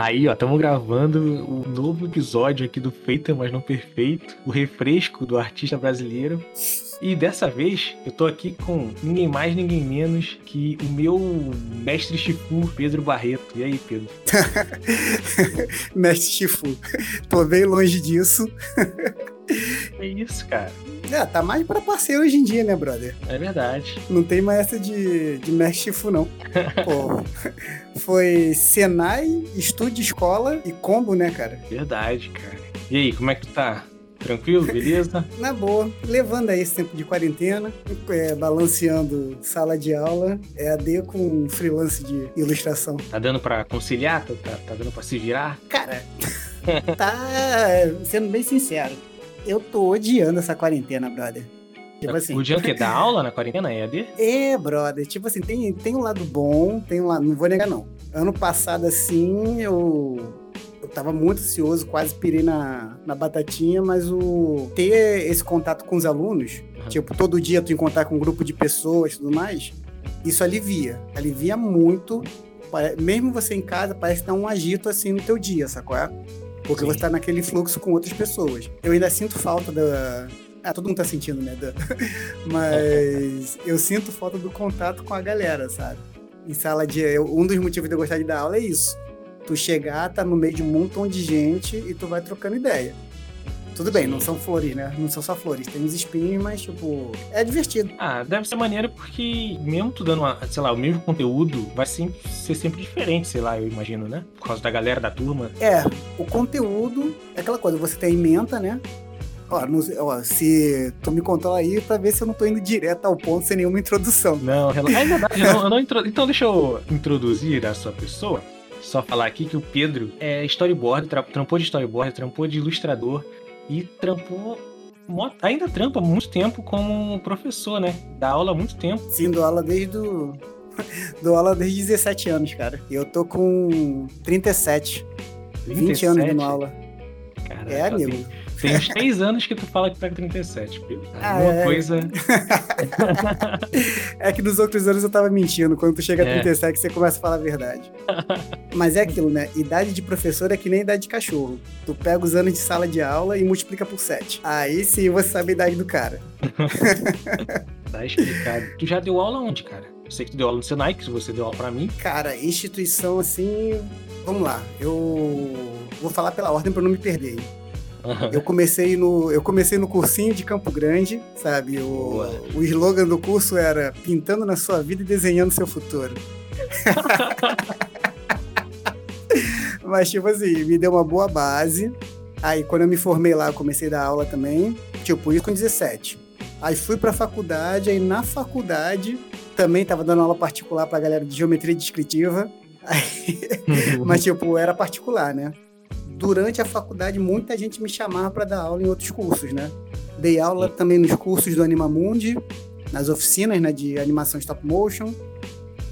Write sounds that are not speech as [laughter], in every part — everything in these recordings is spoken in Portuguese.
Aí, ó, estamos gravando o novo episódio aqui do Feito, mas não perfeito, o refresco do artista brasileiro. E dessa vez eu tô aqui com ninguém mais, ninguém menos que o meu mestre Chifu, Pedro Barreto. E aí, Pedro? [laughs] mestre Chifu. Tô bem longe disso. É isso, cara. É, tá mais pra parceiro hoje em dia, né, brother? É verdade. Não tem mais essa de, de mestre Chifu, não. [laughs] Pô, foi Senai, Estúdio Escola e Combo, né, cara? Verdade, cara. E aí, como é que tu tá? Tranquilo, beleza? [laughs] Na boa, levando aí esse tempo de quarentena, é, balanceando sala de aula, EAD com freelance de ilustração. Tá dando pra conciliar? Tá, tá, tá dando pra se virar? Cara, [laughs] tá sendo bem sincero. Eu tô odiando essa quarentena, brother. Tipo assim. O dia que dá aula na quarentena, EAD? É, brother. Tipo assim, tem, tem um lado bom, tem um lado. Não vou negar, não. Ano passado, assim, eu eu tava muito ansioso, quase pirei na, na batatinha, mas o ter esse contato com os alunos, uhum. tipo, todo dia tu encontrar com um grupo de pessoas e tudo mais, isso alivia. Alivia muito. Mesmo você em casa, parece dar um agito assim no teu dia, sacou? É? Porque Sim. você tá naquele fluxo com outras pessoas. Eu ainda sinto falta da. Ah, todo mundo tá sentindo, né? [laughs] Mas eu sinto falta do contato com a galera, sabe? Em sala de. Um dos motivos de eu gostar de dar aula é isso tu chegar, tá no meio de um montão de gente e tu vai trocando ideia. Tudo bem, Sim. não são flores, né? Não são só flores. Tem uns espinhos, mas, tipo, é divertido. Ah, deve ser maneiro porque, mesmo tu dando, uma, sei lá, o mesmo conteúdo, vai sempre, ser sempre diferente, sei lá, eu imagino, né? Por causa da galera da turma. É, o conteúdo é aquela coisa, você tem ementa, né? Ó, não, ó, se tu me contou aí pra ver se eu não tô indo direto ao ponto sem nenhuma introdução. Não, [laughs] relaxa. É verdade, eu não, eu não intro... Então deixa eu introduzir a sua pessoa. Só falar aqui que o Pedro é storyboard, trampou de storyboard, trampou de ilustrador e trampou ainda trampa muito tempo como professor, né? Dá aula há muito tempo. Sim, dou aula desde do... [laughs] dou aula desde 17 anos, cara. E eu tô com 37. 37? 20 anos dando aula. Caraca, é, amigo. Tem uns 3 anos que tu fala que pega 37, Pedro. Ah, Alguma é... coisa. [laughs] é que nos outros anos eu tava mentindo. Quando tu chega a 37, é. você começa a falar a verdade. Mas é aquilo, né? Idade de professor é que nem idade de cachorro. Tu pega os anos de sala de aula e multiplica por 7. Aí sim você sabe a idade do cara. [laughs] tá explicado. Tu já deu aula onde, cara? Eu sei que tu deu aula no Senai, que você deu aula pra mim. Cara, instituição assim. Vamos lá. Eu vou falar pela ordem pra não me perder. [laughs] Eu comecei no eu comecei no cursinho de Campo Grande, sabe? O, o slogan do curso era pintando na sua vida e desenhando seu futuro. [laughs] Mas tipo assim, me deu uma boa base. Aí quando eu me formei lá, eu comecei a dar aula também, tipo, isso com 17. Aí fui pra faculdade, aí na faculdade também tava dando aula particular pra galera de geometria descritiva. Aí, [laughs] mas tipo, era particular, né? Durante a faculdade, muita gente me chamava para dar aula em outros cursos, né? Dei aula também nos cursos do Animamundi, nas oficinas né, de animação stop motion.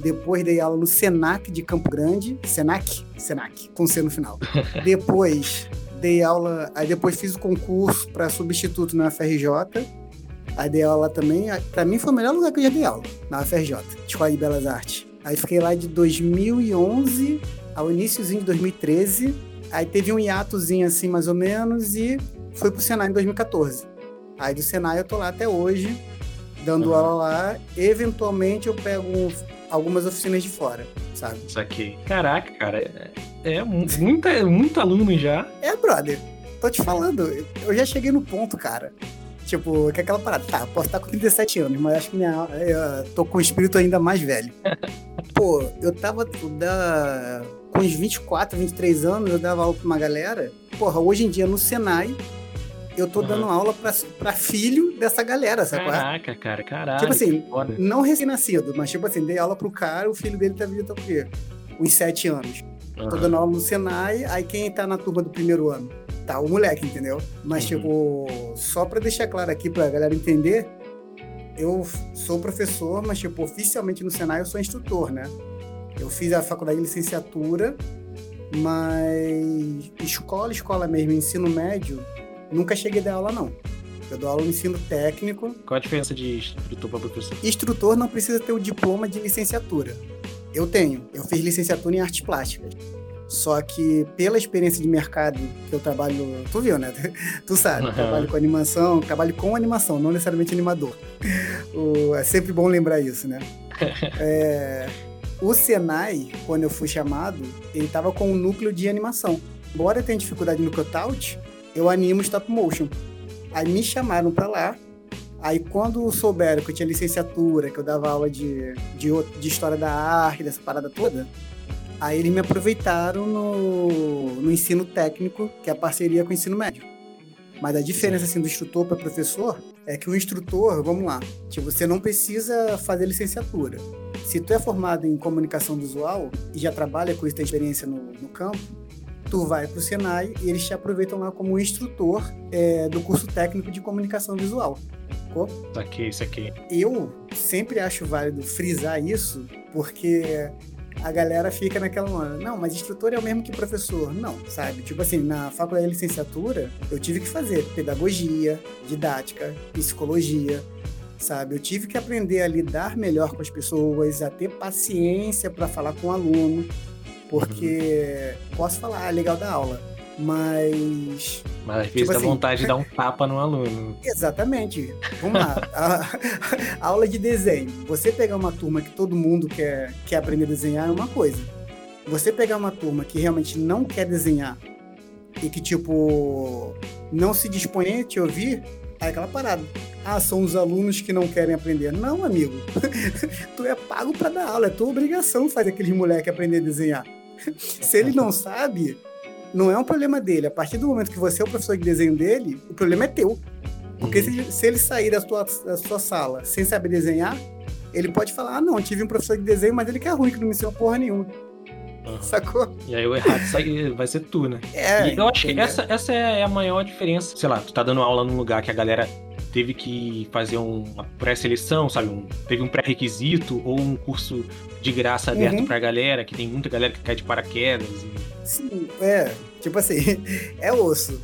Depois dei aula no Senac de Campo Grande. Senac? Senac, com C no final. [laughs] depois dei aula, aí depois fiz o concurso para substituto na FRJ. Aí dei aula também. Para mim foi o melhor lugar que eu já dei aula, na FRJ, Escola de Belas Artes. Aí fiquei lá de 2011 ao iníciozinho de 2013 Aí teve um hiatozinho assim, mais ou menos, e fui pro Senai em 2014. Aí do Senai eu tô lá até hoje, dando uhum. aula lá. Eventualmente eu pego algumas oficinas de fora, sabe? Isso aqui. Caraca, cara, é, é muita, muito aluno já. É, brother. Tô te falando, eu já cheguei no ponto, cara. Tipo, que é aquela parada, tá, posso estar com 37 anos, mas acho que minha, eu tô com o espírito ainda mais velho. [laughs] Pô, eu tava da com uns 24, 23 anos, eu dava aula pra uma galera. Porra, hoje em dia no Senai, eu tô uhum. dando aula pra, pra filho dessa galera, sabe? É? Caraca, cara, caralho. Tipo assim, não recém-nascido, mas tipo assim, dei aula pro cara, o filho dele tá vindo o quê? Uns 7 anos. Uhum. Tô dando aula no Senai, aí quem tá na turma do primeiro ano? Tá, o moleque, entendeu? Mas, uhum. tipo, só pra deixar claro aqui pra galera entender, eu sou professor, mas, tipo, oficialmente no Senai eu sou instrutor, né? Eu fiz a faculdade de licenciatura, mas escola, escola mesmo, ensino médio, nunca cheguei a dar aula, não. Eu dou aula no ensino técnico. Qual a diferença de instrutor para professor? Instrutor não precisa ter o diploma de licenciatura. Eu tenho. Eu fiz licenciatura em artes plásticas. Só que pela experiência de mercado que eu trabalho, tu viu, né? [laughs] Tu sabe, uhum. trabalho com animação, trabalho com animação, não necessariamente animador. [laughs] É sempre bom lembrar isso, né? [laughs] É, o Senai, quando eu fui chamado, ele tava com um núcleo de animação. Embora eu tenha dificuldade no cutout, eu animo stop motion. Aí me chamaram para lá. Aí quando souberam que eu tinha licenciatura, que eu dava aula de, de, de história da arte, dessa parada toda, Aí eles me aproveitaram no, no ensino técnico, que é a parceria com o ensino médio. Mas a diferença assim, do instrutor para professor é que o instrutor, vamos lá, tipo, você não precisa fazer licenciatura. Se tu é formado em comunicação visual e já trabalha com essa experiência no, no campo, tu vai para o Senai e eles te aproveitam lá como instrutor é, do curso técnico de comunicação visual. Isso aqui, isso aqui. Eu sempre acho válido frisar isso, porque a galera fica naquela hora, não, mas instrutor é o mesmo que professor. Não, sabe? Tipo assim, na faculdade de licenciatura, eu tive que fazer pedagogia, didática, psicologia, sabe? Eu tive que aprender a lidar melhor com as pessoas, a ter paciência para falar com o aluno, porque uhum. posso falar, ah, legal da aula, mas. Mas às vezes tipo dá assim, vontade de dar um tapa no aluno. Exatamente. Vamos lá. a, [laughs] a, aula de desenho. Você pegar uma turma que todo mundo quer, quer aprender a desenhar é uma coisa. Você pegar uma turma que realmente não quer desenhar e que, tipo, não se dispõe a te ouvir, é aquela parada. Ah, são os alunos que não querem aprender. Não, amigo. [laughs] tu é pago para dar aula, é tua obrigação fazer aqueles moleques aprender a desenhar. Se ele não sabe, não é um problema dele. A partir do momento que você é o professor de desenho dele, o problema é teu. Porque uhum. se, se, ele sair da sua, da sua sala sem saber desenhar, ele pode falar: ah, não, tive um professor de desenho, mas ele que é ruim, que não me ensinou porra nenhuma. Uhum. Sacou? E aí o errado vai ser tu, né? [laughs] É. E eu acho que essa, essa é a maior diferença. Sei lá, tu tá dando aula num lugar que a galera teve que fazer uma pré-seleção, sabe? Um, teve um pré-requisito ou um curso de graça aberto uhum. pra galera, que tem muita galera que cai de paraquedas. E Sim, é. Tipo assim, [laughs] é osso.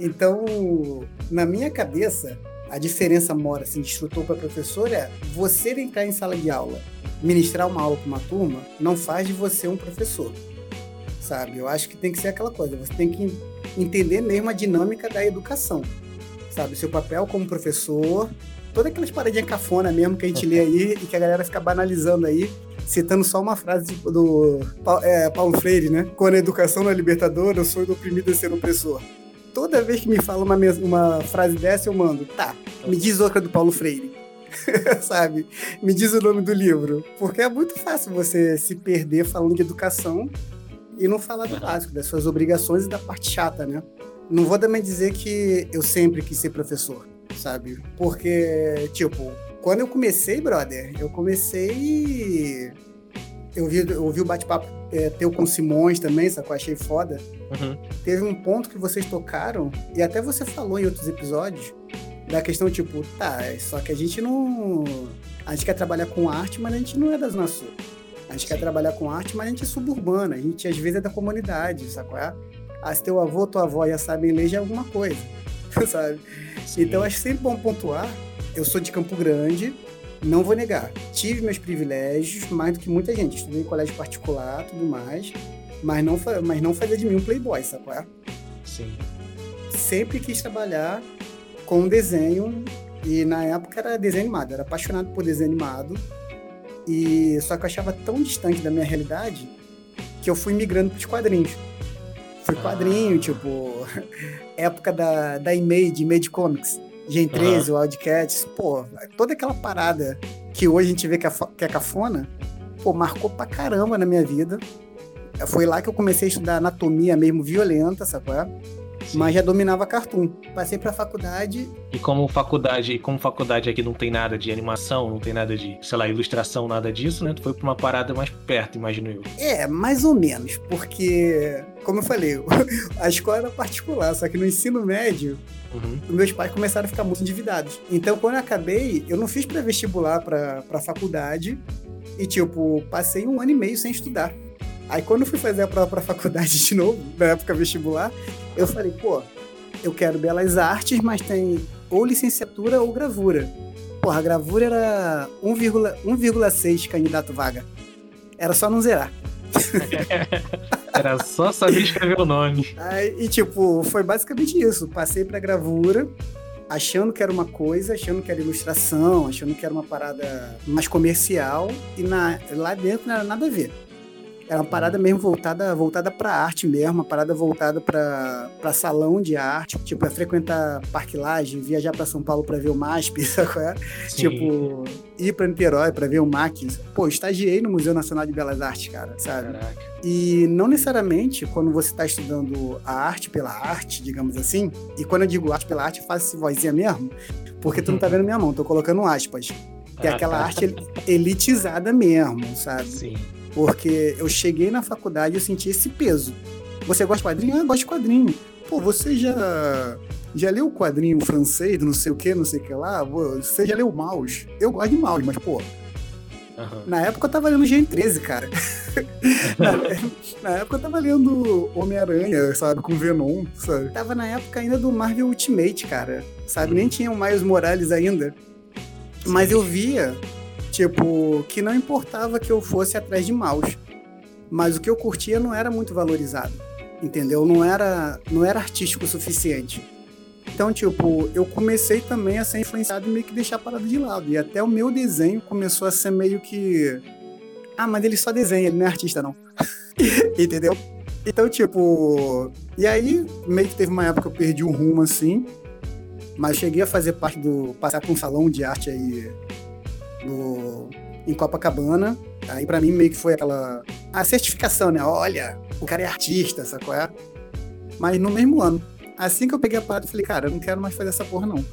Então, na minha cabeça, a diferença mora assim, de instrutor para professor é você entrar em sala de aula, ministrar uma aula para uma turma, não faz de você um professor. Sabe? Eu acho que tem que ser aquela coisa, você tem que entender mesmo a dinâmica da educação. Sabe? Seu papel como professor, todas aquelas paradinhas cafona mesmo que a gente lê aí e que a galera fica banalizando aí, citando só uma frase do é, Paulo Freire, né? Quando a educação não é libertadora, eu sou do oprimido a ser opressor. Toda vez que me fala uma, uma frase dessa, eu mando, tá, me diz outra do Paulo Freire. [laughs] Sabe? Me diz o nome do livro. Porque é muito fácil você se perder falando de educação e não falar do básico, das suas obrigações e da parte chata, né? Não vou também dizer que eu sempre quis ser professor, sabe? Porque, tipo, quando eu comecei, brother, eu comecei. Eu vi, eu vi o bate-papo é, teu com Simões também, sacou? Achei foda. Uhum. Teve um ponto que vocês tocaram, e até você falou em outros episódios, da questão tipo, tá, é só que a gente não. A gente quer trabalhar com arte, mas a gente não é da Zona Sul. A gente Sim. quer trabalhar com arte, mas a gente é suburbana. A gente às vezes é da comunidade, sacou? Ah, se teu avô, tua avó já sabem ler, já é alguma coisa, [laughs] sabe? Sim. Então acho sempre bom pontuar eu sou de Campo Grande, não vou negar. Tive meus privilégios, mais do que muita gente. Estudei em colégio particular, tudo mais. Mas não, mas não fazia de mim um playboy, sabe é? Sim. Sempre quis trabalhar com desenho. E na época era desenho animado. Era apaixonado por desenho animado. E só que eu achava tão distante da minha realidade que eu fui migrando para os quadrinhos. Fui quadrinho, tipo, [laughs] época da, da Image, Image Comics. Gen 13, uhum. Wildcats, pô, toda aquela parada que hoje a gente vê que é, que é cafona, pô, marcou pra caramba na minha vida. Foi lá que eu comecei a estudar anatomia mesmo violenta, sabe? Sim. Mas já dominava cartoon. Passei pra faculdade. E como faculdade, como faculdade aqui não tem nada de animação, não tem nada de, sei lá, ilustração, nada disso, né? Tu foi pra uma parada mais perto, imagino eu. É, mais ou menos, porque, como eu falei, [laughs] a escola era particular, só que no ensino médio, Uhum. meus pais começaram a ficar muito endividados. Então, quando eu acabei, eu não fiz pré-vestibular para pra faculdade e, tipo, passei um ano e meio sem estudar. Aí, quando eu fui fazer a prova pra [laughs] faculdade de novo, na época vestibular, eu falei, pô, eu quero belas artes, mas tem ou licenciatura ou gravura. Porra, a gravura era 1,6 candidato vaga. Era só não zerar. [laughs] Era só saber escrever o nome. Aí, e tipo, foi basicamente isso. Passei pra gravura, achando que era uma coisa, achando que era ilustração, achando que era uma parada mais comercial, e na, lá dentro não era nada a ver. Era uma parada mesmo voltada, voltada pra arte mesmo, uma parada voltada pra, pra salão de arte, tipo, é frequentar parquilagem, viajar pra São Paulo pra ver o MASP, [laughs] sabe qual é? Sim. Tipo, ir pra Niterói pra ver o MAC. Pô, estagiei no Museu Nacional de Belas Artes, cara, sabe? Caraca. E não necessariamente quando você está estudando a arte pela arte, digamos assim, e quando eu digo arte pela arte, eu faço esse vozinha mesmo, porque tu não tá vendo minha mão, tô colocando aspas. Que é Ah, aquela tá. arte el- elitizada mesmo, sabe? Sim. Porque eu cheguei na faculdade e eu senti esse peso. Você gosta de quadrinho? Ah, eu gosto de quadrinho. Pô, você já já leu o quadrinho francês, do não sei o que, não sei o que lá? Você já leu Maus? Eu gosto de Maus, mas, pô, Aham. na época eu tava lendo Gen 13, cara. [laughs] na, na época eu tava lendo Homem-Aranha, sabe, com Venom, sabe? Tava na época ainda do Marvel Ultimate, cara, sabe? Nem tinha o Miles Morales ainda. Mas eu via, tipo, que não importava que eu fosse atrás de mouse. Mas o que eu curtia não era muito valorizado, entendeu? Não era, não era artístico o suficiente. Então, tipo, eu comecei também a ser influenciado e meio que deixar a parada de lado. E até o meu desenho começou a ser meio que. Ah, mas ele só desenha, ele não é artista, não. [laughs] Entendeu? Então, tipo. E aí, meio que teve uma época que eu perdi o rumo assim. Mas cheguei a fazer parte do. passar por um salão de arte aí. No, em Copacabana. Aí, pra mim, meio que foi aquela. A certificação, né? Olha, o cara é artista, sacou? É? Mas no mesmo ano. Assim que eu peguei a parada, eu falei, cara, eu não quero mais fazer essa porra, não.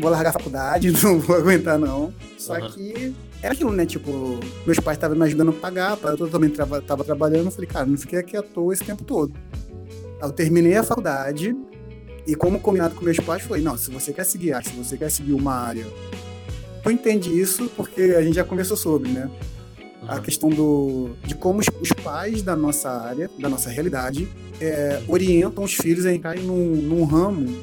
Vou largar a faculdade, [laughs] não vou aguentar, não. Só Aham. que era aquilo, né? Tipo, meus pais estavam me ajudando a pagar, eu também trava, tava trabalhando. Eu falei, cara, não fiquei aqui à toa esse tempo todo. Aí eu terminei a faculdade e, como combinado com meus pais, foi: não, se você quer seguir arte, se você quer seguir uma área. Tu entende isso porque a gente já conversou sobre, né? a Aham. questão do, de como os, os pais da nossa área, da nossa realidade, é, orientam os filhos a entrarem num, num ramo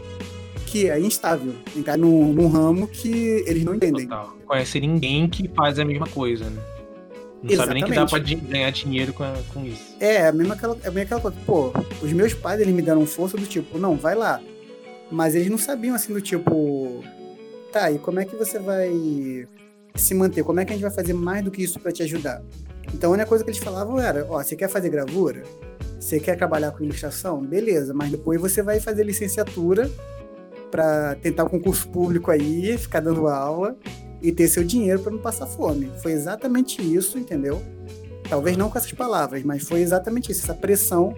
que é instável, entrar num, num ramo que eles não entendem. Total. Conhece ninguém que faz a mesma coisa, né? Não sabe nem que dá pra ganhar dinheiro com, a- com isso. É, mesmo aquela, é meio aquela coisa, pô, os meus pais, eles me deram força do tipo, não, vai lá. Mas eles não sabiam, assim, do tipo, tá, e como é que você vai se manter? Como é que a gente vai fazer mais do que isso pra te ajudar? Então, a única coisa que eles falavam era, ó, você quer fazer gravura? Você quer trabalhar com ilustração? Beleza, mas depois você vai fazer licenciatura pra tentar o concurso público aí, ficar dando aula e ter seu dinheiro pra não passar fome. Foi exatamente isso, entendeu? Talvez não com essas palavras, mas foi exatamente isso, essa pressão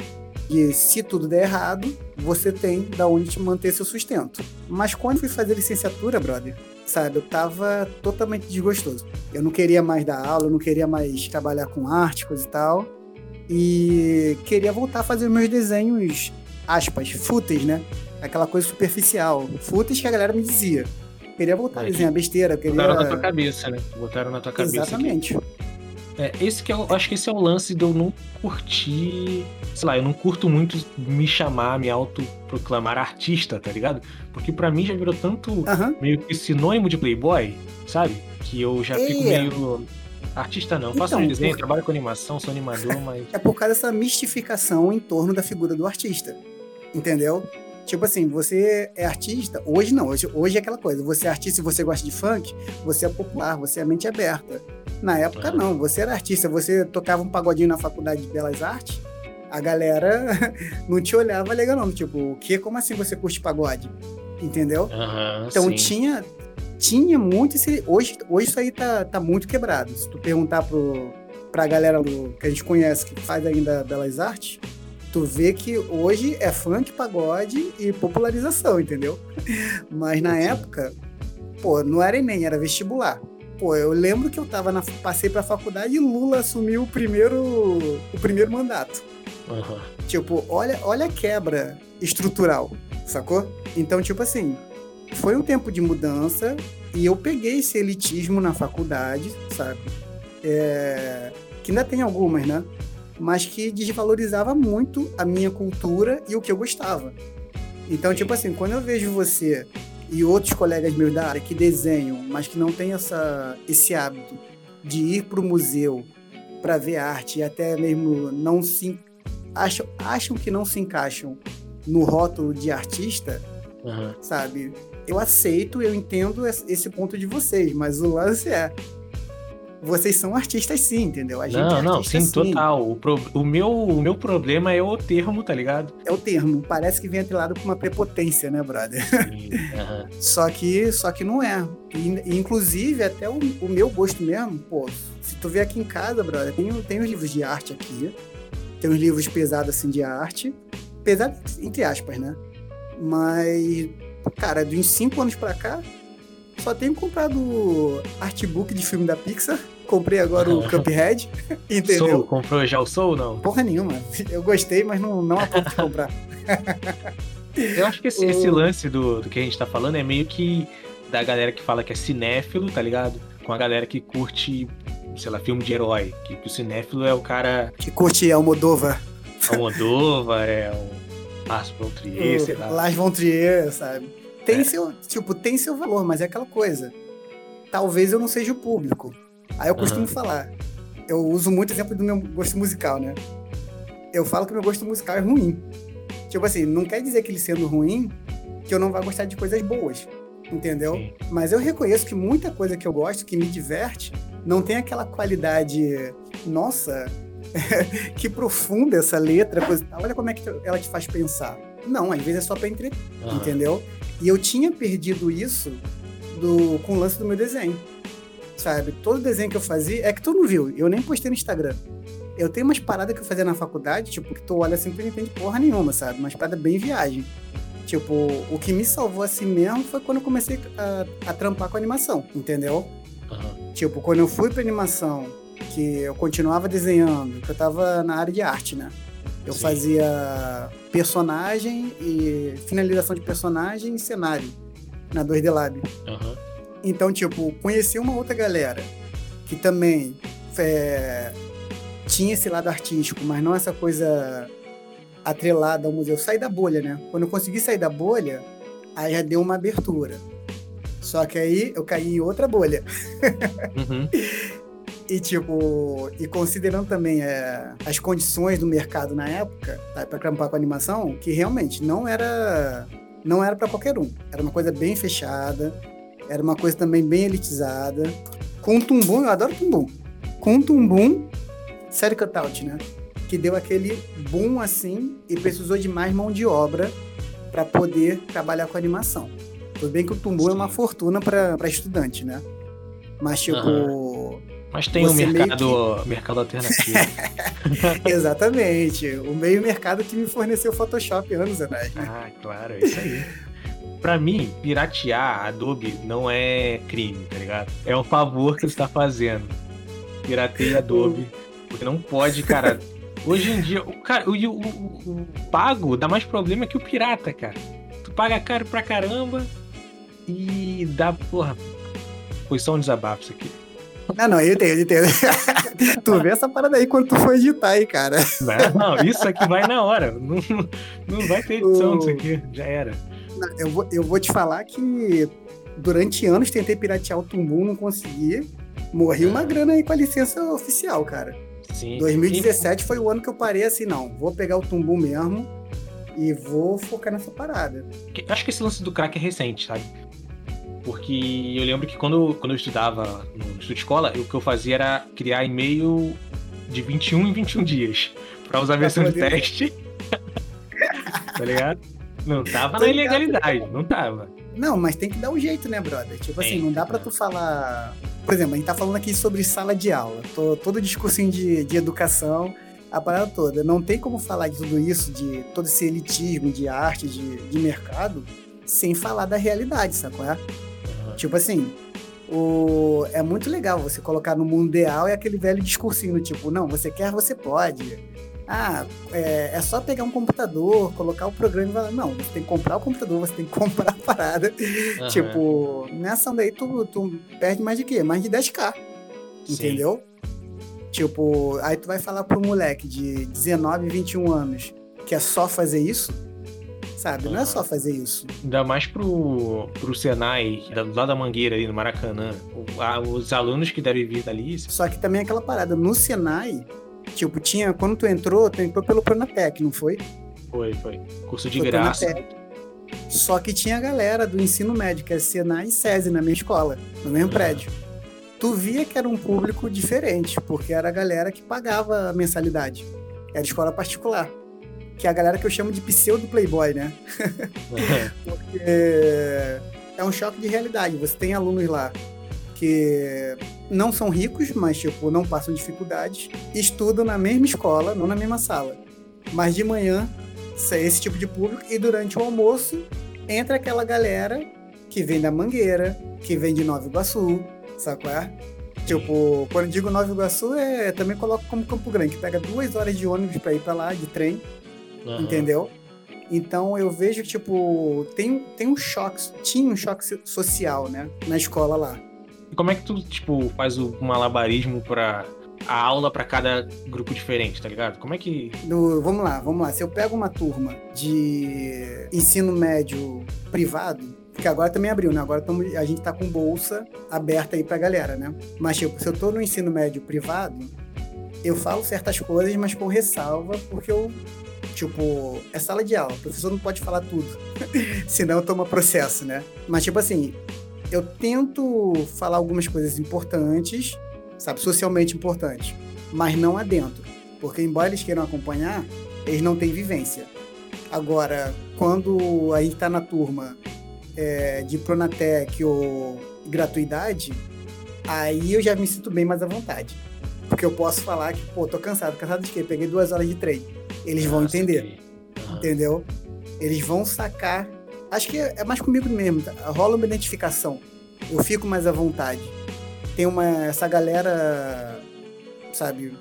de se tudo der errado, você tem da onde te manter seu sustento. Mas quando eu fui fazer licenciatura, brother, sabe, eu tava totalmente desgostoso. Eu não queria mais dar aula, eu não queria mais trabalhar com arte, coisa e tal. E queria voltar a fazer meus desenhos, aspas, fúteis, né? Aquela coisa superficial. Fúteis que a galera me dizia. Queria voltar a desenhar besteira, queria... Botaram na tua cabeça, né? Botaram na tua cabeça. Exatamente. É, esse que é, o- acho que esse é o lance de eu não curtir. Sei lá, eu não curto muito me chamar, me autoproclamar artista, tá ligado? Porque pra mim já virou tanto Aham. meio que sinônimo de playboy, sabe? Que eu já fico É. meio. Artista não, faço Então, um desenho, por- trabalho com animação, sou animador, [laughs] mas. é por causa dessa mistificação em torno da figura do artista. Entendeu? Tipo assim, você é artista, hoje não, hoje, hoje é aquela coisa, você é artista e você gosta de funk, você é popular, você é mente aberta. Na época não, você era artista, você tocava um pagodinho na faculdade de Belas Artes, a galera [laughs] não te olhava legal não, tipo, o que, como assim você curte pagode? Entendeu? Aham, Então sim. tinha tinha muito esse hoje hoje isso aí tá, tá muito quebrado. Se tu perguntar pro pra galera do, que a gente conhece que faz ainda Belas Artes, tu vê que hoje é funk, pagode e popularização, entendeu? [laughs] Mas na época, pô, não era ENEM, era vestibular. Pô, eu lembro que eu tava na, passei pra faculdade e Lula assumiu o primeiro o primeiro mandato. Aham. Tipo, olha, olha a quebra estrutural, sacou? Então, tipo assim, foi um tempo de mudança e eu peguei esse elitismo na faculdade, sabe? É, que ainda tem algumas, né? Mas que desvalorizava muito a minha cultura e o que eu gostava. Então, tipo assim, quando eu vejo você e outros colegas meus da área que desenham, mas que não tem essa, esse hábito de ir para o museu para ver arte e até mesmo não se acham, acham que não se encaixam no rótulo de artista, Aham. sabe? Eu aceito, eu entendo es- esse ponto de vocês, mas o lance é. Vocês são artistas sim, entendeu? A gente Não, é não, artista sim, total. O, pro- o meu, o meu problema é o termo, tá ligado? É o termo. Parece que vem atrelado com uma prepotência, né, brother? Sim. [laughs] Só que, só que não é. E, inclusive, até o, o meu gosto mesmo, pô, se tu vier aqui em casa, brother, tem, tem os livros de arte aqui. Tem uns livros pesados assim de arte. Pesado entre aspas, né? Mas, cara, de uns 5 anos pra cá, só tenho comprado artbook de filme da Pixar. Comprei agora o [laughs] Cuphead, entendeu? Soul, comprou já o Soul, não? Porra nenhuma. Eu gostei, mas não, não a ponto de comprar. Eu acho que esse, O- esse lance do, do que a gente tá falando é meio que da galera que fala que é cinéfilo, tá ligado? Com a galera que curte, sei lá, filme de herói. Que o cinéfilo é o cara Que curte Almodóvar. Almodóvar, é o Márcio von Trier, sei lá. Lars von Trier, sabe? Tem É. seu, tipo, tem seu valor, mas é aquela coisa. Talvez eu não seja o público. Aí eu costumo Aham. falar. Eu uso muito exemplo do meu gosto musical, né? Eu falo que meu gosto musical é ruim. Tipo assim, não quer dizer que ele sendo ruim, que eu não vá gostar de coisas boas. Entendeu? Sim. Mas eu reconheço que muita coisa que eu gosto, que me diverte, não tem aquela qualidade. Nossa, [laughs] que profunda essa letra. Coisa, olha como é que ela te faz pensar. Não, às vezes é só pra entreter entendeu? E eu tinha perdido isso do, com o lance do meu desenho, sabe? Todo desenho que eu fazia, é que tu não viu, eu nem postei no Instagram. Eu tenho umas paradas que eu fazia na faculdade, tipo, que tu olha assim, tu não entende porra nenhuma, sabe? Umas paradas bem viagem. Tipo, o que me salvou assim mesmo foi quando eu comecei a, a trampar com animação, entendeu? Aham. Tipo, quando eu fui pra animação, que eu continuava desenhando, que eu tava na área de arte, né? Eu Sim. fazia personagem e finalização de personagem e cenário na 2D Lab. Aham. Então, tipo, conheci uma outra galera que também é, tinha esse lado artístico, mas não essa coisa atrelada ao museu. Eu saí da bolha, né? Quando eu consegui sair da bolha, aí já deu uma abertura. Só que aí eu caí em outra bolha. Uhum. [laughs] E tipo, e considerando também é, as condições do mercado na época, tá, para trampar com animação, que realmente não era não era para qualquer um. Era uma coisa bem fechada, era uma coisa também bem elitizada. Com tumbum, eu adoro tumbum. Com tumbum, série cutout, né? Que deu aquele boom assim e precisou de mais mão de obra para poder trabalhar com animação. Tudo bem que o tumbum é uma fortuna para estudante, né? Mas tipo. Mas tem o Você meio mercado, mercado alternativo. [laughs] Exatamente. O meio mercado que me forneceu Photoshop anos atrás. né? ah, claro, é isso aí. Pra mim, piratear Adobe não é crime, tá ligado? É um favor que você tá fazendo. Pirateia Adobe. Porque não pode, cara. Hoje em dia, o, cara, o, o- o- o pago dá mais problema que o pirata, cara. Tu paga caro pra caramba e dá, porra. Foi só um desabafo isso aqui. Não, não, eu entendo, eu entendo. [laughs] tu vê essa parada aí quando tu for editar aí, cara. Não, não, isso aqui vai na hora. Não, não vai ter edição disso aqui. Já era. Eu vou, eu vou te falar que durante anos tentei piratear o Tumbum, não consegui. Morri uma grana aí com a licença oficial, cara. Sim. 2017 foi o ano que eu parei assim, não, vou pegar o Tumbum mesmo e vou focar nessa parada. Acho que esse lance do crack é recente, sabe? Porque eu lembro que quando, quando eu estudava no estudo de escola, o que eu fazia era criar e-mail de 21 em 21 dias. Pra usar a Pra versão de teste. [laughs] tá ligado? Não tava Tô na ligado. ilegalidade, não tava. Não, mas tem que dar um jeito, né, brother? Tipo assim, não dá que tu falar. Por exemplo, a gente tá falando aqui sobre sala de aula, tô, todo discursinho de, de educação, a parada toda. Não tem como falar de tudo isso, de todo esse elitismo de arte, de, de mercado, sem falar da realidade, sacou? Tipo assim, o... é muito legal você colocar no mundo ideal e aquele velho discursinho tipo, não, você quer, você pode. Ah, é, é só pegar um computador, colocar o programa e falar, não, você tem que comprar o computador, você tem que [laughs] comprar a parada. Aham. Tipo, nessa onda aí tu, tu perde mais de quê? Mais de 10k. Sim. Entendeu? Tipo, aí tu vai falar pro moleque de 19, 21 anos que é só fazer isso, sabe? Não é só fazer isso. Ainda mais pro, pro Senai, lá da Mangueira, ali no Maracanã. Os alunos que devem vir dali. Só que também é aquela parada, no Senai, Tipo, tinha, quando tu entrou, tu entrou pelo Pronatec, não foi? Foi, foi. Curso de foi graça. Pronatec. Só que tinha a galera do ensino médio, que é Senai e SESI na minha escola, no mesmo uhum. prédio. Tu via que era um público diferente, porque era a galera que pagava a mensalidade. Era escola particular. Que é a galera que eu chamo de pseudo playboy, né? [laughs] [laughs] Porque é um choque de realidade. Você tem alunos lá que não são ricos, mas tipo, não passam dificuldades, estudam na mesma escola, não na mesma sala. Mas de manhã esse tipo de público e durante o almoço entra aquela galera que vem da Mangueira, que vem de Nova Iguaçu, sabe qual é? Tipo, quando eu digo Nova Iguaçu, é, também coloco como Campo Grande, que pega duas horas de ônibus para ir para lá, de trem, uhum. entendeu? Então eu vejo que, tipo, tem, tem um choque, tinha um choque social, né, na escola lá. E como é que tu, tipo, faz o malabarismo para a aula para cada grupo diferente, tá ligado? Como é que. No, vamos lá, vamos lá. Se eu pego uma turma de ensino médio privado, porque agora também abriu, né? Agora tamo, a gente tá com bolsa aberta aí pra galera, né? Mas, tipo, se eu tô no ensino médio privado, eu falo certas coisas, mas com ressalva, porque eu. Tipo, é sala de aula, o professor não pode falar tudo, [laughs] senão toma processo, né? Mas, tipo assim, eu tento falar algumas coisas importantes, sabe, socialmente importante, mas não adentro. Porque, embora eles queiram acompanhar, eles não têm vivência. Agora, quando a gente está na turma é, de Pronatec ou gratuidade, aí eu já me sinto bem mais à vontade. Porque eu posso falar que, pô, tô cansado. Cansado de quê? Peguei duas horas de treino. Eles vão entender. Entendeu? Eles vão sacar. Acho que é mais comigo mesmo. Tá? Rola uma identificação. Eu fico mais à vontade tem uma essa galera, sabe?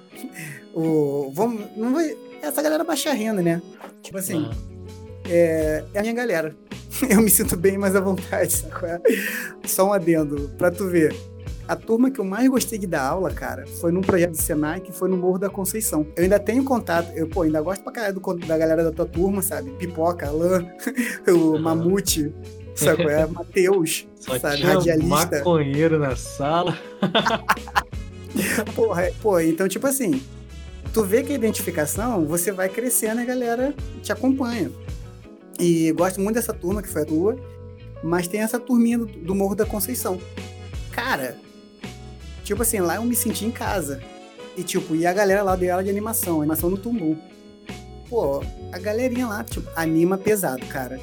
O vamos não vai essa galera baixa renda, né? Tipo assim, uhum. é, é a minha galera. [laughs] Eu me sinto bem mais à vontade, sabe? Só um adendo pra tu ver. A turma que eu mais gostei de dar aula, cara, foi num projeto do Senai que foi no Morro da Conceição. Eu ainda tenho contato, eu, pô, ainda gosto pra caralho do, da galera da tua turma, sabe? Pipoca, Alain, [laughs] o uhum. Mamute, sabe? É [laughs] Matheus, sabe? Tinha Radialista. maconheiro na sala. [laughs] Porra, é, pô, então, tipo assim, tu vê que a identificação, você vai crescendo e a galera te acompanha. E gosto muito dessa turma que foi a tua, mas tem essa turminha do, do Morro da Conceição. Cara, tipo assim, lá eu me senti em casa. E tipo, e a galera lá deu aula de animação, animação no tumbu. Pô, a galerinha lá, tipo, anima pesado, cara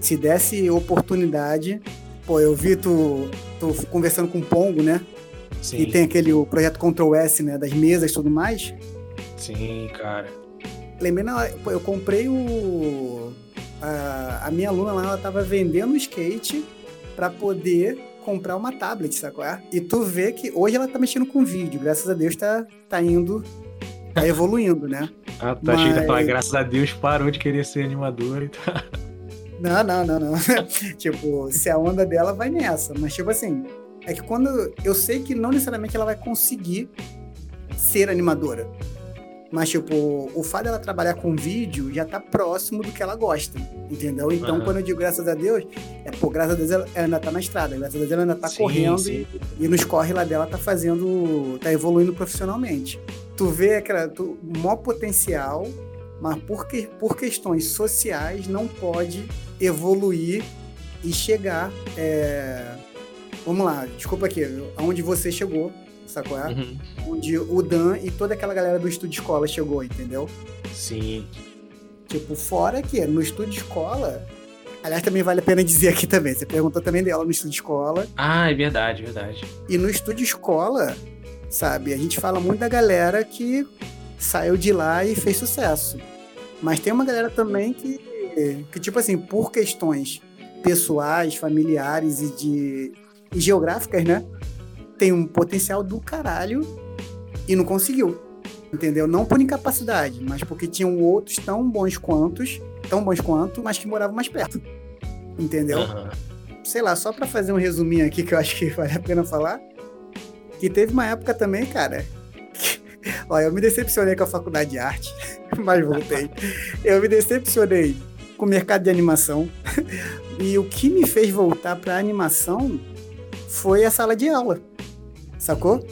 se desse oportunidade, pô, eu vi tu, tu conversando com o Pongo, né? Sim. E tem aquele o projeto Ctrl S, né? Das mesas e tudo mais. Sim, cara. Lembrei, na pô, eu comprei o. A, a minha aluna lá, ela tava vendendo skate para poder comprar uma tablet, sacou? E tu vê que hoje ela tá mexendo com vídeo, graças a Deus tá, tá indo, tá [laughs] evoluindo, né? Ah, tá Mas... cheio falar, graças a Deus parou de querer ser animador e tá. [laughs] Não, não, não, não. [laughs] tipo, se a onda dela vai nessa. Mas, tipo assim, é que quando. Eu sei que não necessariamente ela vai conseguir ser animadora. Mas, tipo, o fato dela trabalhar com vídeo já tá próximo do que ela gosta, entendeu? Então, uhum. quando eu digo graças a Deus, é, pô, graças a Deus ela, ela ainda tá na estrada, graças a Deus ela ainda tá sim, correndo sim. E, e nos corre lá dela tá fazendo, tá evoluindo profissionalmente. Tu vê aquela, tu, maior potencial, mas por, que, por questões sociais não pode evoluir e chegar. É... Vamos lá, desculpa aqui, aonde você chegou, sacou? É? Uhum. Onde o Dan e toda aquela galera do estúdio escola chegou, entendeu? Sim. Tipo, fora que no estúdio escola. Aliás, também vale a pena dizer aqui também. Você perguntou também dela no estúdio escola. Ah, é verdade, verdade. E no estúdio escola, sabe, a gente fala muito da galera que saiu de lá e fez sucesso. Mas tem uma galera também que, que tipo assim, por questões pessoais, familiares e de e geográficas, né? Tem um potencial do caralho e não conseguiu. Entendeu? Não por incapacidade, mas porque tinham outros tão bons quantos, tão bons quanto, mas que moravam mais perto. Entendeu? Uhum. Sei lá, só para fazer um resuminho aqui que eu acho que vale a pena falar. Que teve uma época também, cara. [laughs] Olha, eu me decepcionei com a faculdade de arte. [laughs] mas voltei. Eu me decepcionei com o mercado de animação. [laughs] E o que me fez voltar para animação foi a sala de aula. Sacou?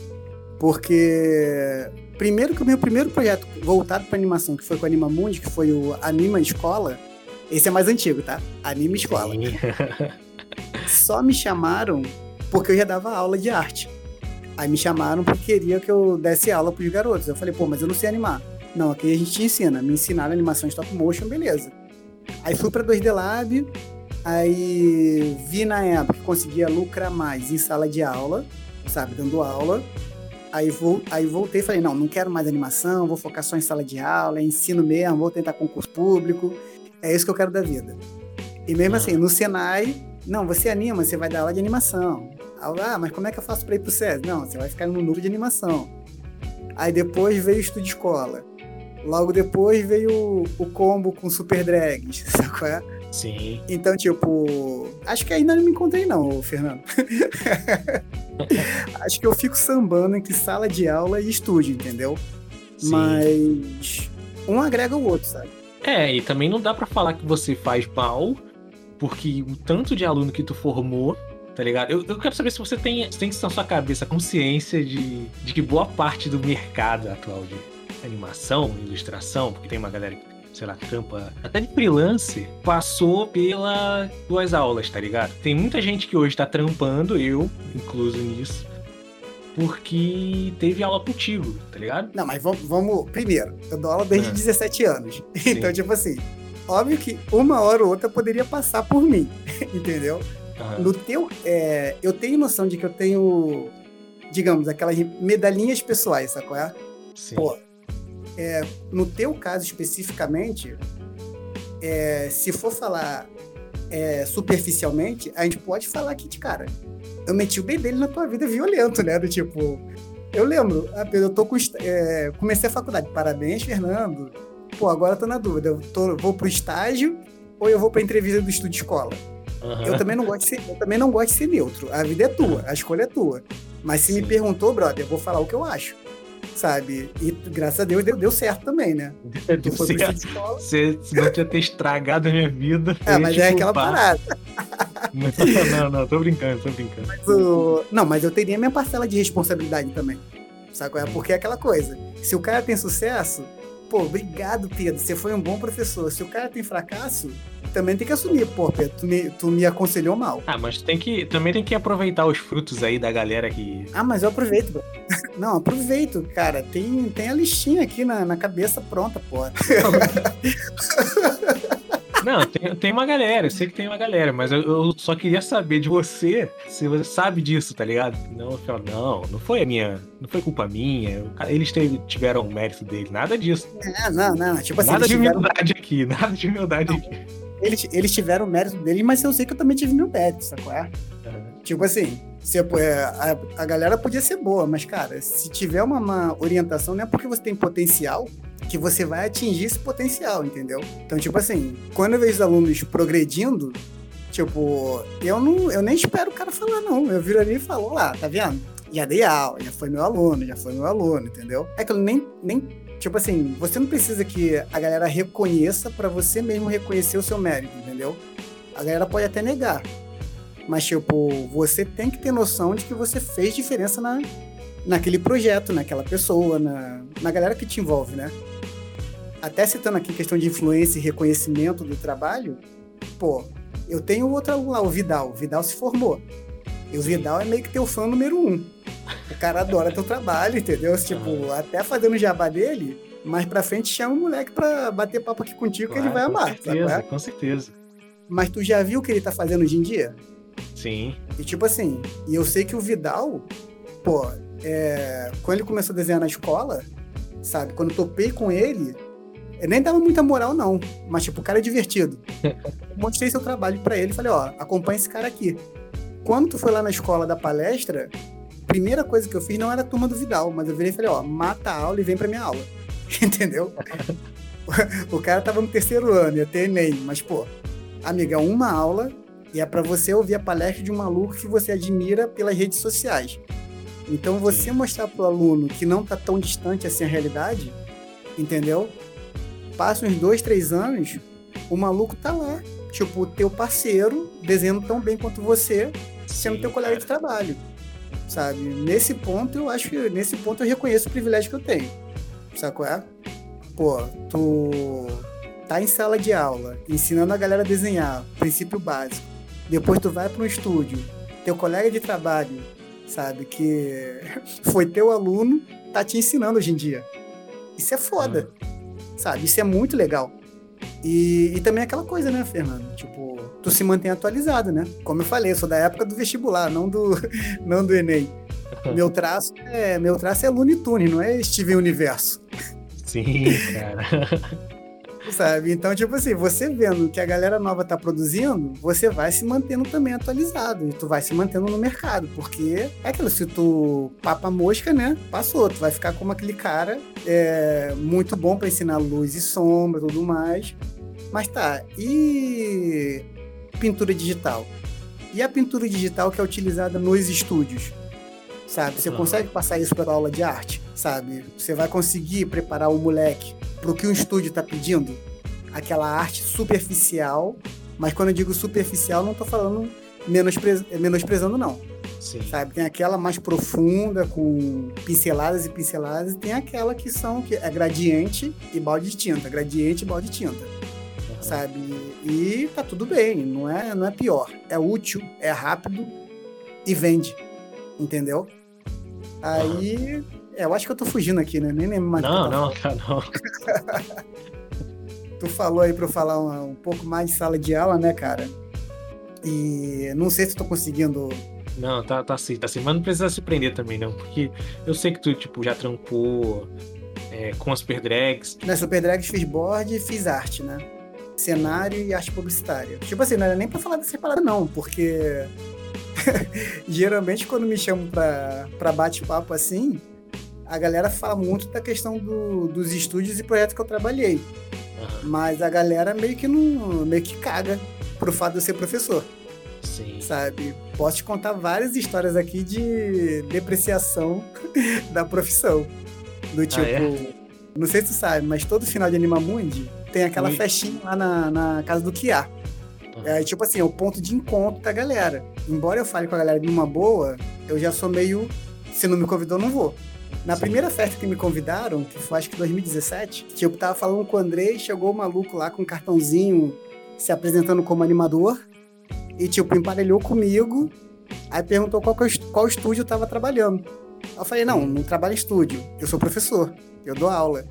Porque Primeiro que o meu primeiro projeto voltado para animação, que foi com a Animamundi, que foi o Anima Escola, esse é mais antigo, tá? Anima Escola. [laughs] Só me chamaram porque eu já dava aula de arte. Aí me chamaram porque queria que eu desse aula pros garotos. Eu falei, pô, mas eu não sei animar. Não, aqui a gente te ensina. Me ensinaram animação stop motion, beleza. Aí fui pra 2D Lab, aí vi na época que conseguia lucrar mais em sala de aula, sabe, dando aula. Aí, vou, aí voltei e falei, não, não quero mais animação, vou focar só em sala de aula, ensino mesmo, vou tentar concurso público. É isso que eu quero da vida. E mesmo assim, no Senai, não, você anima, você vai dar aula de animação. Ah, mas como é que eu faço para ir pro SES? Não, você vai ficar no núcleo de animação. Aí depois veio o estudo de escola. Logo depois veio o, o combo com super drags, [laughs] sacou? É? Sim. Então, tipo, acho que ainda não me encontrei não, Fernando. [laughs] [laughs] acho que eu fico sambando entre sala de aula e estúdio, entendeu? Sim. Mas um agrega o outro, sabe? É, e também não dá para falar que você faz mal, porque o tanto de aluno que tu formou, tá ligado? Eu, eu quero saber se você tem, tem na sua cabeça consciência de, de que boa parte do mercado atual de animação, ilustração, porque tem uma galera que, sei lá, trampa até de freelance, passou pelas duas aulas, tá ligado? Tem muita gente que hoje tá trampando, eu incluso nisso, porque teve aula contigo, tá ligado? Não, mas vamos, vamos primeiro, eu dou aula desde ah. 17 anos. [laughs] Sim. Então, tipo assim, óbvio que uma hora ou outra poderia passar por mim, [laughs] entendeu? Uhum. No teu, é, eu tenho noção de que eu tenho, digamos, aquelas medalhinhas pessoais, sabe qual é? Sim. Pô, é, no teu caso especificamente, é, se for falar é, superficialmente, a gente pode falar que, cara, eu meti o bem dele na tua vida violento, né? Do tipo, eu lembro, eu tô com, é, comecei a faculdade, parabéns, Fernando. Pô, agora tô na dúvida, eu tô, vou pro estágio ou eu vou pra entrevista do estudo de escola? Uhum. Eu, também não gosto de ser, eu também não gosto de ser neutro. A vida é tua, a escolha é tua. Mas se Sim. me perguntou, brother, eu vou falar o que eu acho. Sabe? E graças a Deus deu, deu certo também, né? Deu foi certo. De escola. Você não tinha ter estragado a minha vida. É, mas é aquela parada. Não, não, não, tô brincando, tô brincando. Mas o... Não, mas eu teria minha parcela de responsabilidade também. Sabe? É porque é aquela coisa. Se o cara tem sucesso, pô, obrigado, Pedro, você foi um bom professor. Se o cara tem fracasso, também tem que assumir, pô, Pedro, tu me, tu me aconselhou mal. Ah, mas tem que, também tem que aproveitar os frutos aí da galera que. Ah, mas eu aproveito, bro. [laughs] Não, aproveito, cara. Tem, tem a listinha aqui na, na cabeça pronta, pô. [laughs] Não, tem, tem uma galera, eu sei que tem uma galera, mas eu, eu, só queria saber de você se você sabe disso, tá ligado? Não, eu falo, não, não foi a minha, não foi culpa minha, eles tiveram o mérito dele, nada disso. É, não, não, tipo assim. Nada de tiveram... humildade aqui, [laughs] nada de humildade não, aqui. Eles, eles tiveram o mérito dele, mas eu sei que eu também tive meu mérito, sacou? É? Uhum. Tipo assim, se, é, a, a galera podia ser boa, mas, cara, se tiver uma, uma orientação, não é porque você tem potencial que você vai atingir esse potencial, entendeu? Então, tipo assim, quando eu vejo os alunos progredindo, tipo, eu não, eu nem espero o cara falar, não. Eu viro ali e falo, lá, tá vendo? Já dei aula, já foi meu aluno, já foi meu aluno, entendeu? É que eu nem, nem tipo assim, você não precisa que a galera reconheça para você mesmo reconhecer o seu mérito, entendeu? A galera pode até negar. Mas, tipo, você tem que ter noção de que você fez diferença na, naquele projeto, naquela pessoa, na, na galera que te envolve, né? Até citando aqui questão de influência e reconhecimento do trabalho, pô, eu tenho outro lá, o Vidal. O Vidal se formou. E o Vidal é meio que teu fã número um. O cara adora teu trabalho, entendeu? Tipo, até fazendo o jabá dele, mais pra frente chama o moleque pra bater papo aqui contigo claro, que ele vai amar. Com certeza, sabe? com certeza. Mas tu já viu o que ele tá fazendo hoje em dia? Sim. E tipo assim, e eu sei que o Vidal, pô, é, quando ele começou a desenhar na escola, sabe? Quando eu topei com ele, eu nem dava muita moral, não. Mas, tipo, o cara é divertido. Mostrei seu trabalho para ele e falei, ó, acompanha esse cara aqui. Quando tu foi lá na escola da palestra, primeira coisa que eu fiz não era a turma do Vidal, mas eu virei e falei, ó, mata a aula e vem pra minha aula. [laughs] Entendeu? o cara tava no terceiro ano, ia ter Enem, mas, pô, amiga, uma aula e é para você ouvir a palestra de um maluco que você admira pelas redes sociais. Então, você mostrar pro aluno que não tá tão distante assim a realidade, entendeu? Passa uns dois, três anos, o maluco tá lá. Tipo, teu parceiro, desenhando tão bem quanto você, sendo Sim, teu colega cara. de trabalho. Sabe? Nesse ponto, eu acho que nesse ponto eu reconheço o privilégio que eu tenho. sabe qual é? Pô, tu tá em sala de aula, ensinando a galera a desenhar, princípio básico. Depois tu vai para um estúdio, teu colega de trabalho, sabe, que [laughs] foi teu aluno, tá te ensinando hoje em dia. Isso é foda, sabe? Isso é muito legal. E, e também aquela coisa, né, Fernando? Tipo, tu se mantém atualizado, né? Como eu falei, eu sou da época do vestibular, não do, [laughs] não do Enem. [laughs] Meu traço é, meu traço é Looney Tunes, não é Steven Universo. Sim, cara. [laughs] Sabe? Então, tipo assim, você vendo que a galera nova tá produzindo, você vai se mantendo também atualizado. E tu vai se mantendo no mercado. Porque é aquilo, se tu papa mosca, né? Passou. Tu vai ficar como aquele cara é, muito bom para ensinar luz e sombra tudo mais. Mas tá, e pintura digital? E a pintura digital que é utilizada nos estúdios? Sabe? Você consegue passar isso para aula de arte? Sabe? Você vai conseguir preparar o moleque para o que um estúdio está pedindo? Aquela arte superficial, mas quando eu digo superficial, não estou falando menospre... menosprezando, não. Sim. Sabe? Tem aquela mais profunda, com pinceladas e pinceladas, e tem aquela que são que é gradiente e balde de tinta. Gradiente e balde de tinta. Uhum. Sabe? E tá tudo bem, não é, não é pior. É útil, é rápido e vende. Entendeu? Aí, é, eu acho que eu tô fugindo aqui, né? Nem lembro mais. Não, não, cara, não. [laughs] tu falou aí pra eu falar um, um, pouco mais de sala de aula, né, cara? E não sei se tô conseguindo. Não, tá, tá assim, tá assim. Mas não precisa se prender também, não. Porque eu sei que tu, tipo, já trampou é, com as Super Drags. Na Super Drags fiz board e fiz arte, né? Cenário e arte publicitária. Tipo assim, não era nem pra falar dessa parada, não, porque [laughs] geralmente quando me chamam para bate-papo assim, a galera fala muito da questão do, dos estúdios e projetos que eu trabalhei. Uhum. Mas a galera meio que não meio que caga pro fato de eu ser professor. Sim. Sabe? Posso te contar várias histórias aqui de depreciação [laughs] da profissão. Do tipo, ah, é? Tipo, não sei se tu sabe, mas todo final de Animamundi tem aquela Ui. festinha lá na, na casa do Kia. É tipo assim, é o ponto de encontro da galera. Embora eu fale com a galera numa boa, eu já sou meio. Se não me convidou, não vou. Na Sim. primeira festa que me convidaram, que foi acho que 2017, que eu tava falando com o Andrei, chegou o maluco lá com um cartãozinho se apresentando como animador. E, tipo, emparelhou comigo. Aí perguntou qual, qual estúdio eu tava trabalhando. Aí eu falei, não, não trabalho em estúdio. Eu sou professor. Eu dou aula.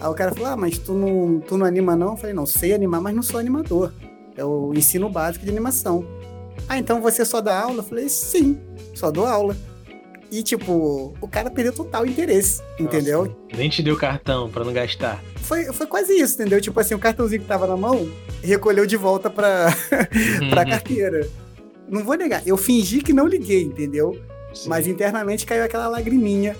Aí o cara falou, ah, mas tu não, tu não anima não? Eu falei, não, sei animar, mas não sou animador. É o ensino básico de animação. Ah, então você só dá aula? Eu falei, sim, só dou aula. E, tipo, o cara perdeu total interesse, Nossa, entendeu? Nem te deu cartão para não gastar. Foi, foi quase isso, entendeu? Tipo assim, o cartãozinho que tava na mão, recolheu de volta pra, pra carteira. Não vou negar, eu fingi que não liguei, entendeu? Sim. Mas internamente caiu aquela lagriminha.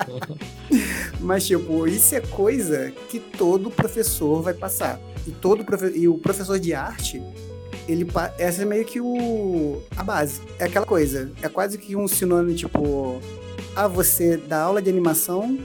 [laughs] Mas, tipo, isso é coisa que todo professor vai passar. E, todo e o professor de arte, ele essa é meio que o a base. É aquela coisa, é quase que um sinônimo tipo, ah, você dá aula de animação,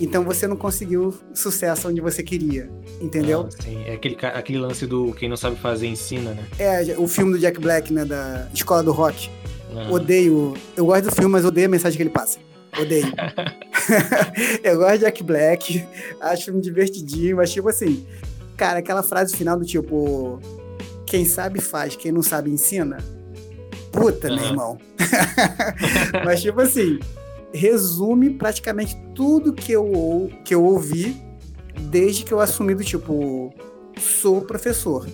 então você não conseguiu sucesso onde você queria, entendeu? Ah, sim, é aquele, aquele lance do quem não sabe fazer ensina, né? É, o filme do Jack Black, né, da Escola do Rock. Ah. Odeio, eu gosto do filme, mas odeio a mensagem que ele passa. Odeio. [laughs] [laughs] eu gosto de Jack Black, acho filme divertidinho, mas tipo assim, cara, aquela frase final do tipo, quem sabe faz, quem não sabe ensina. Puta, uhum. meu irmão. [laughs] mas tipo assim, resume praticamente tudo que eu, que eu ouvi desde que eu assumi do tipo, sou professor.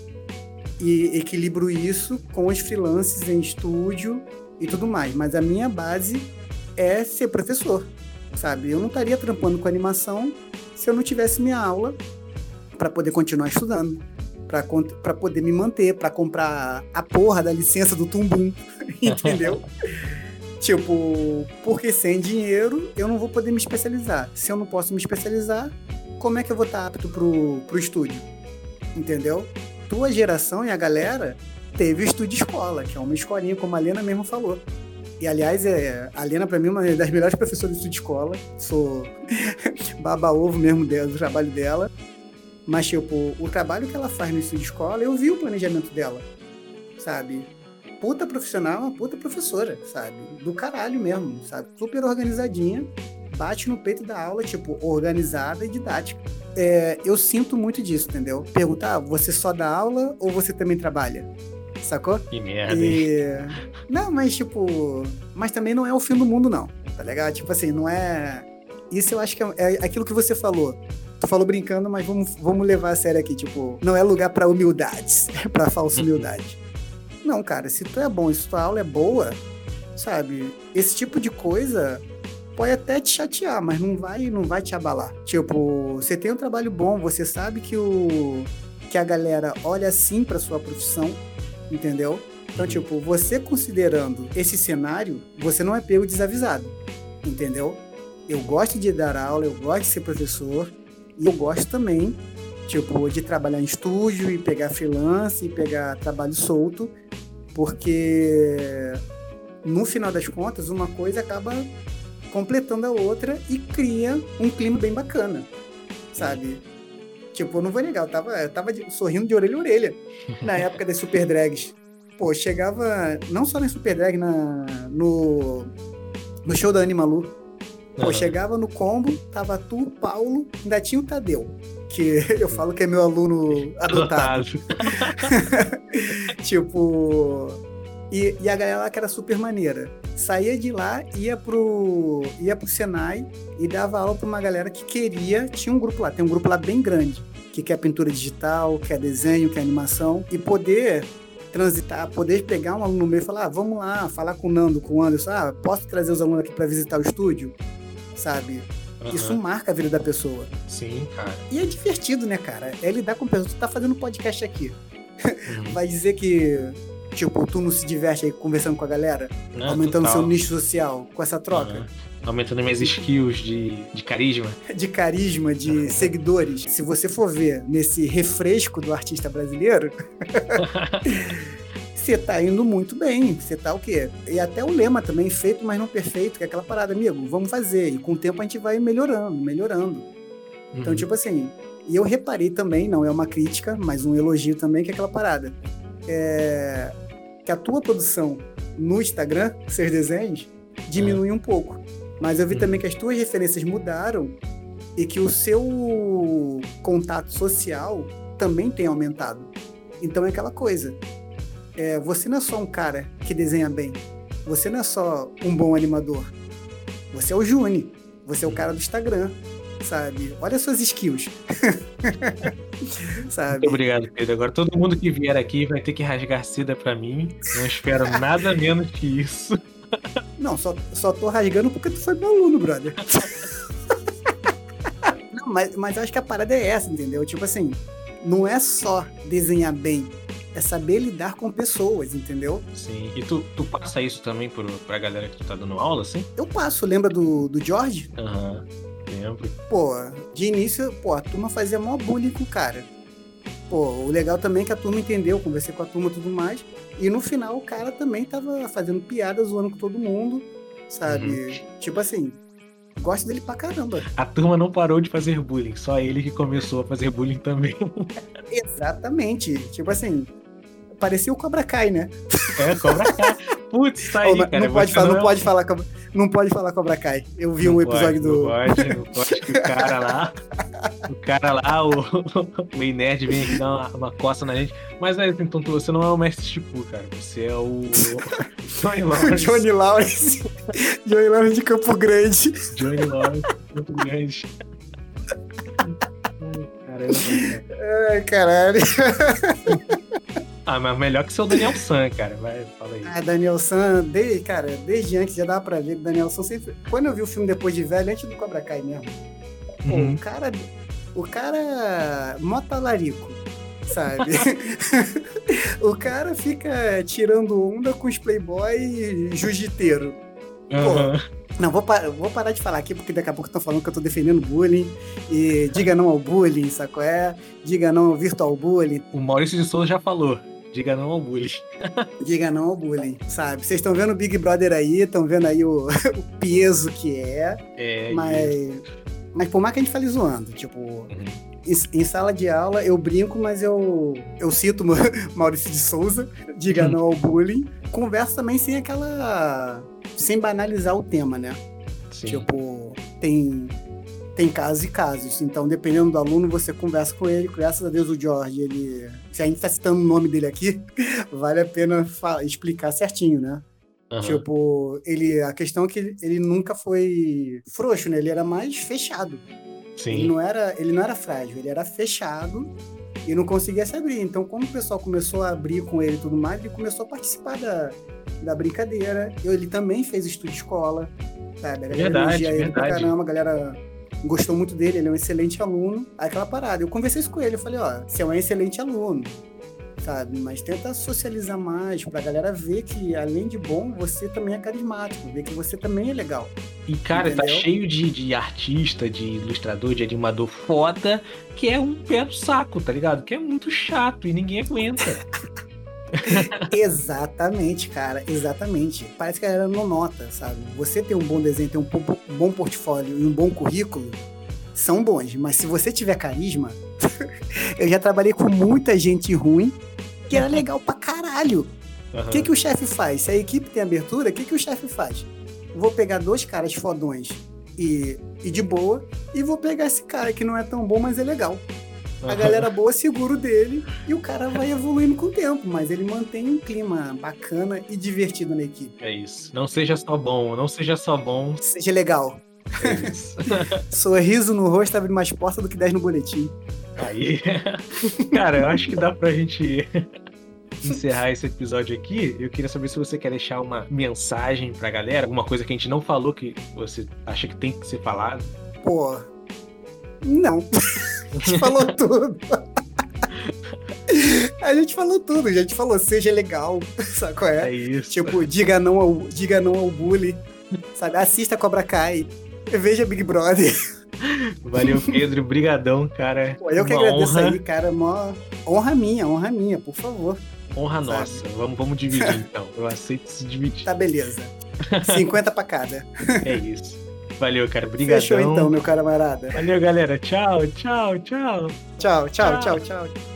E equilibro isso com os freelances em estúdio e tudo mais. Mas a minha base é ser professor, sabe? Eu não estaria trampando com animação se eu não tivesse minha aula para poder continuar estudando, para poder me manter, para comprar a porra da licença do Tumbum, [laughs] entendeu? [laughs] tipo, porque sem dinheiro eu não vou poder me especializar. Se eu não posso me especializar, como é que eu vou estar apto pro, pro estúdio? Entendeu? Tua geração e a galera teve o estúdio escola, que é uma escolinha, como a Lena mesmo falou. E, aliás, é, a Lena, para mim, é uma das melhores professoras de escola. Sou [laughs] baba-ovo mesmo dela, do trabalho dela. Mas, tipo, o trabalho que ela faz no estúdio escola, eu vi o planejamento dela, sabe? Puta profissional, uma puta professora, sabe? Do caralho mesmo, sabe? Super organizadinha. bate no peito da aula, tipo, organizada e didática. É, eu sinto muito disso, entendeu? Perguntar, ah, você só dá aula ou você também trabalha? Sacou? Que merda, e... Não, mas tipo. Mas também não é o fim do mundo, não. Tá ligado? Tipo assim, não é. Isso eu acho que é, é aquilo que você falou. Tu falou brincando, mas vamos, vamos levar a sério aqui. Tipo, não é lugar para humildades, [laughs] para falsa uhum. humildade. Não, cara, se tu é bom, se tua aula é boa, sabe? Esse tipo de coisa pode até te chatear, mas não vai, não vai te abalar. Tipo, você tem um trabalho bom, você sabe que o que a galera olha assim para sua profissão, entendeu? Então, tipo, você considerando esse cenário, você não é pego desavisado, entendeu? Eu gosto de dar aula, eu gosto de ser professor e eu gosto também, tipo, de trabalhar em estúdio e pegar freelance e pegar trabalho solto, porque no final das contas, uma coisa acaba completando a outra e cria um clima bem bacana, sabe? Tipo, eu não vou negar, eu tava, eu tava sorrindo de orelha a orelha [laughs] na época das super drags. Pô, chegava não só na super drag, na, no, no show da Animalu. Pô, uhum. chegava no combo, tava tu, Paulo, ainda tinha o Tadeu, que [laughs] eu falo que é meu aluno adotado. [laughs] tipo, e, e, a galera lá que era super maneira. Saía de lá, ia pro, ia pro Senai e dava aula pra uma galera que queria. Tinha um grupo lá, tem um grupo lá bem grande, que quer pintura digital, quer desenho, quer animação, e poder transitar, poder pegar um aluno no meio e falar: ah, vamos lá, falar com o Nando, com o Anderson, ah, posso trazer os alunos aqui para visitar o estúdio? Sabe? Uhum. Isso marca a vida da pessoa. Sim, cara. E é divertido, né, cara? É lidar com pessoas. Tu tá fazendo podcast aqui. Uhum. Vai dizer que Tipo, tu não se diverte aí conversando com a galera? Não, aumentando total. seu nicho social com essa troca? Uhum. Aumentando minhas skills de, de carisma. [laughs] De carisma, de seguidores. Se você for ver nesse refresco do artista brasileiro, [laughs] você tá indo muito bem. Você tá o quê? E até o lema também, feito, mas não perfeito, que é aquela parada, amigo, vamos fazer. E com o tempo a gente vai melhorando, melhorando. Então, uhum. tipo assim, e eu reparei também, não é uma crítica, mas um elogio também, que é aquela parada. É, que a tua produção no Instagram, seus desenhos, diminui um pouco. Mas eu vi também que as tuas referências mudaram e que o seu contato social também tem aumentado. Então é aquela coisa. É, você não é só um cara que desenha bem. Você não é só um bom animador. Você é o Juni. Você é o cara do Instagram sabe? Olha suas skills. [laughs] sabe? Muito obrigado, Pedro. Agora todo mundo que vier aqui vai ter que rasgar seda pra mim. Não espero nada [laughs] menos que isso. Não, só, só tô rasgando porque tu foi meu aluno, brother. [laughs] Não, mas, mas acho que a parada é essa, entendeu? Tipo assim, não é só desenhar bem, é saber lidar com pessoas, entendeu? Sim. E tu, tu passa isso também pro, pra galera que tu tá dando aula, assim? Eu passo, lembra do, do George? Aham. Uhum exemplo. Pô, de início, pô, a turma fazia mó bullying com o cara. Pô, o legal também é que a turma entendeu, conversei com a turma e tudo mais. E no final o cara também tava fazendo piada, zoando com todo mundo, sabe? Uhum. Tipo assim, gosto dele pra caramba. A turma não parou de fazer bullying, só ele que começou a fazer bullying também. [laughs] Exatamente. Tipo assim, parecia o Cobra Kai, né? É, Cobra Kai. Putz, tá aí, não, cara. Não pode, falar, não, não pode falar Cobra não pode falar Cobra Kai. Eu vi não um episódio pode, do. Não pode, não [laughs] pode que o cara lá. o cara lá, o, [laughs] o nerd vem aqui dar uma, uma coça na gente. Mas é, então você não é o mestre Chipu, cara. Você é o. [laughs] Johnny Lawrence. Johnny Lawrence. Johnny Lawrence de Campo Grande. Johnny Lawrence de Campo Grande. Caramba, Ai, caralho. Ah, mas melhor que ser o Daniel San, cara. Vai, fala aí. Ah, Daniel San, desde, cara, desde antes já dava pra ver que Daniel San sempre. Quando eu vi o filme depois de velho, antes do Cobra Kai mesmo. Pô, uhum. o cara. O cara. Mota larico, sabe? [laughs] [laughs] o cara fica tirando onda com os playboy jiu-jiteiro. Uhum. Não, vou, par vou parar de falar aqui, porque daqui a pouco estão falando que eu tô defendendo bullying. E diga não ao bullying, saco é? Diga não ao virtual bullying. O Maurício de Souza já falou. Diga não ao bullying. [laughs] Diga não ao bullying, sabe? Vocês estão vendo o Big Brother aí, estão vendo aí o, [laughs] o, peso que é. É. Mas, mas por mais que a gente fale zoando, tipo, uhum. em, em, sala de aula eu brinco, mas eu, eu cito [laughs] Maurício de Souza, diga uhum. não ao bullying. Converso também sem aquela. sem banalizar o tema, né? Sim. Tipo, tem tem casos e casos. Então, dependendo do aluno, você conversa com ele. Graças a Deus, o George, ele. Se a gente tá citando o nome dele aqui, [laughs] vale a pena explicar certinho, né? Uhum. Tipo, ele, a questão é que ele, ele, nunca foi frouxo, né? Ele era mais fechado. Sim. Ele não era, ele não era frágil, ele era fechado e não conseguia se abrir. Então, quando o pessoal começou a abrir com ele e tudo mais, ele começou a participar da, da brincadeira. Ele também fez estudo de escola, sabe? A galera verdade, ele verdade. pra caramba, a galera gostou muito dele, ele é um excelente aluno. Aí aquela parada, eu conversei isso com ele, eu falei, ó, você é um excelente aluno, sabe? Mas tenta socializar mais pra galera ver que, além de bom, você também é carismático, ver que você também é legal. E, cara, tá Entendeu? tá cheio de, de artista, de ilustrador, de animador foda, que é um pé no saco, tá ligado? Que é muito chato e ninguém aguenta. [laughs] [laughs] exatamente, cara, exatamente. Parece que a galera não nota, sabe? Você tem um bom desenho, tem um bom portfólio e um bom currículo, são bons, mas se você tiver carisma, [laughs] eu já trabalhei com muita gente ruim que era legal pra caralho. O uhum. que, que o chefe faz? Se a equipe tem abertura, o que, que o chefe faz? Vou pegar dois caras fodões e, e de boa, e vou pegar esse cara que não é tão bom, mas é legal. A galera boa segura o dele e o cara vai evoluindo com o tempo, mas ele mantém um clima bacana e divertido na equipe. É isso. Não seja só bom, não seja só bom. Seja legal. É isso. [laughs] Sorriso no rosto abre mais portas do que 10 no boletim. Aí. [laughs] Cara, eu acho que dá pra gente [laughs] encerrar esse episódio aqui, eu queria saber se você quer deixar uma mensagem pra galera, alguma coisa que a gente não falou que você acha que tem que ser falado. Pô, não. A gente falou tudo. A gente falou tudo, a gente falou, seja legal, [laughs] sabe qual é? É isso. Tipo, diga não ao, diga não ao bullying, sabe? Assista Cobra Kai, veja Big Brother. Valeu, Pedro, brigadão, cara. Pô, eu que agradeço honra. aí, cara, uma honra minha, honra minha, por favor. Honra sabe? nossa, vamos, vamos dividir então, eu aceito se dividir. Tá, beleza. [laughs] 50 pra cada. É isso. Valeu, cara. Obrigadão. Fechou então, meu camarada. Valeu, galera. Tchau, tchau, tchau. Tchau, tchau, tchau, tchau. tchau.